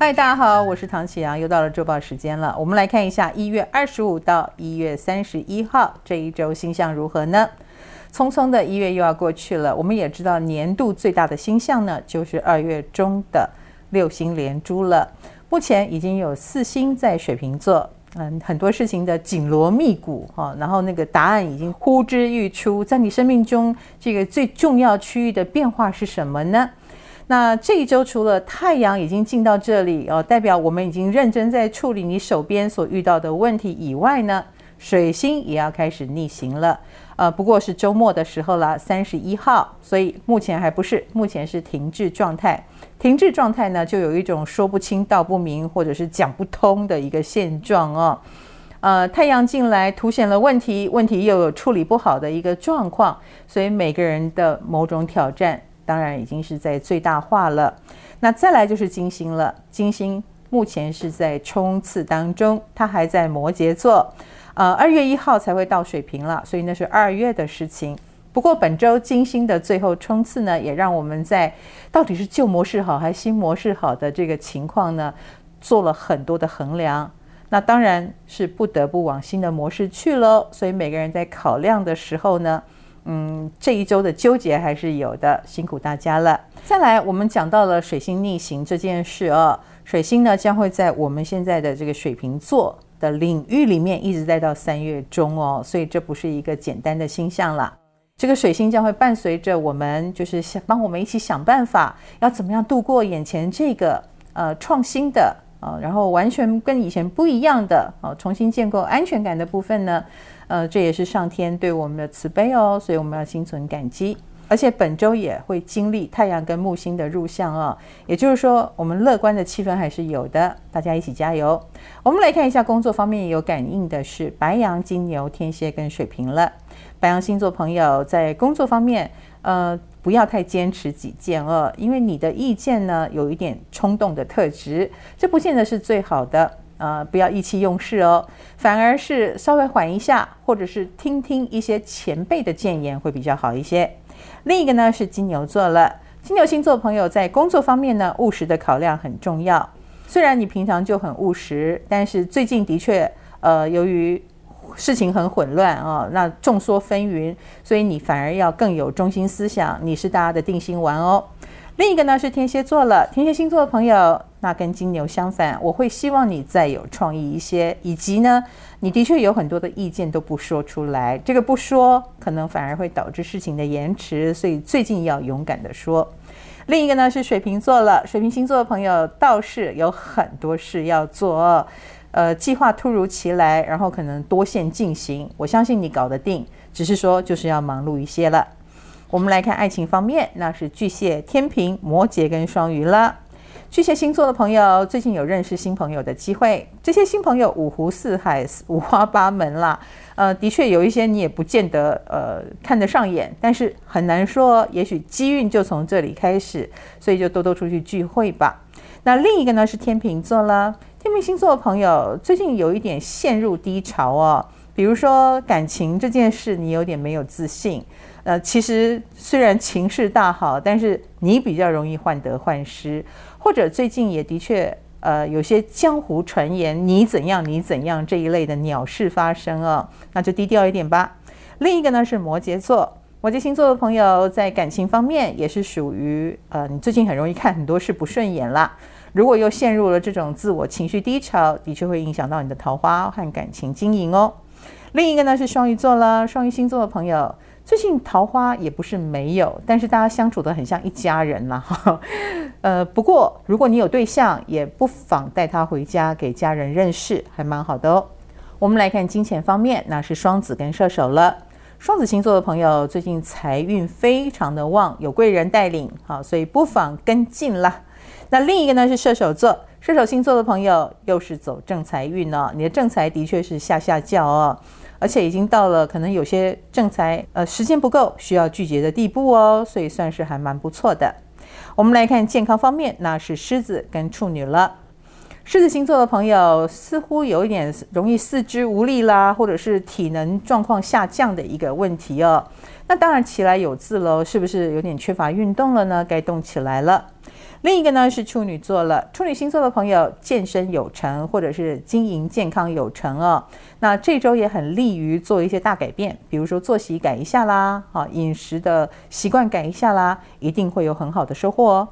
嗨，大家好，我是唐启阳，又到了周报时间了。我们来看一下一月二十五到一月三十一号这一周星象如何呢？匆匆的一月又要过去了。我们也知道年度最大的星象呢，就是二月中的六星连珠了。目前已经有四星在水瓶座，嗯，很多事情的紧锣密鼓哈，然后那个答案已经呼之欲出。在你生命中这个最重要区域的变化是什么呢？那这一周除了太阳已经进到这里哦，代表我们已经认真在处理你手边所遇到的问题以外呢，水星也要开始逆行了。呃，不过是周末的时候了，三十一号，所以目前还不是，目前是停滞状态。停滞状态呢，就有一种说不清道不明，或者是讲不通的一个现状哦。呃，太阳进来凸显了问题，问题又有处理不好的一个状况，所以每个人的某种挑战。当然已经是在最大化了，那再来就是金星了。金星目前是在冲刺当中，它还在摩羯座，呃，二月一号才会到水瓶了，所以那是二月的事情。不过本周金星的最后冲刺呢，也让我们在到底是旧模式好还是新模式好的这个情况呢，做了很多的衡量。那当然是不得不往新的模式去喽。所以每个人在考量的时候呢。嗯，这一周的纠结还是有的，辛苦大家了。再来，我们讲到了水星逆行这件事哦，水星呢将会在我们现在的这个水瓶座的领域里面一直待到三月中哦，所以这不是一个简单的星象了。这个水星将会伴随着我们，就是想帮我们一起想办法，要怎么样度过眼前这个呃创新的啊、然后完全跟以前不一样的啊、呃，重新建构安全感的部分呢。呃，这也是上天对我们的慈悲哦，所以我们要心存感激。而且本周也会经历太阳跟木星的入相哦，也就是说，我们乐观的气氛还是有的，大家一起加油。我们来看一下工作方面有感应的是白羊、金牛、天蝎跟水瓶了。白羊星座朋友在工作方面，呃，不要太坚持己见哦，因为你的意见呢有一点冲动的特质，这不见得是最好的。呃，不要意气用事哦，反而是稍微缓一下，或者是听听一些前辈的建言会比较好一些。另一个呢是金牛座了，金牛星座朋友在工作方面呢，务实的考量很重要。虽然你平常就很务实，但是最近的确，呃，由于事情很混乱啊、哦，那众说纷纭，所以你反而要更有中心思想，你是大家的定心丸哦。另一个呢是天蝎座了，天蝎星座的朋友，那跟金牛相反，我会希望你再有创意一些，以及呢，你的确有很多的意见都不说出来，这个不说可能反而会导致事情的延迟，所以最近要勇敢的说。另一个呢是水瓶座了，水瓶星座的朋友倒是有很多事要做，呃，计划突如其来，然后可能多线进行，我相信你搞得定，只是说就是要忙碌一些了。我们来看爱情方面，那是巨蟹、天秤、摩羯跟双鱼了。巨蟹星座的朋友最近有认识新朋友的机会，这些新朋友五湖四海、五花八门啦。呃，的确有一些你也不见得呃看得上眼，但是很难说，也许机运就从这里开始，所以就多多出去聚会吧。那另一个呢是天秤座了，天秤星座的朋友最近有一点陷入低潮哦，比如说感情这件事，你有点没有自信。呃，其实虽然情势大好，但是你比较容易患得患失，或者最近也的确，呃，有些江湖传言你怎样你怎样这一类的鸟事发生哦，那就低调一点吧。另一个呢是摩羯座，摩羯星座的朋友在感情方面也是属于，呃，你最近很容易看很多事不顺眼啦。如果又陷入了这种自我情绪低潮，的确会影响到你的桃花和感情经营哦。另一个呢是双鱼座了，双鱼星座的朋友。最近桃花也不是没有，但是大家相处得很像一家人了哈。呃，不过如果你有对象，也不妨带他回家给家人认识，还蛮好的哦。我们来看金钱方面，那是双子跟射手了。双子星座的朋友最近财运非常的旺，有贵人带领，好，所以不妨跟进啦。那另一个呢是射手座，射手星座的朋友又是走正财运哦，你的正财的确是下下轿哦。而且已经到了可能有些正财呃时间不够需要拒绝的地步哦，所以算是还蛮不错的。我们来看健康方面，那是狮子跟处女了。狮子星座的朋友似乎有一点容易四肢无力啦，或者是体能状况下降的一个问题哦。那当然起来有自喽，是不是有点缺乏运动了呢？该动起来了。另一个呢是处女座了，处女星座的朋友健身有成，或者是经营健康有成哦。那这周也很利于做一些大改变，比如说作息改一下啦，啊，饮食的习惯改一下啦，一定会有很好的收获哦。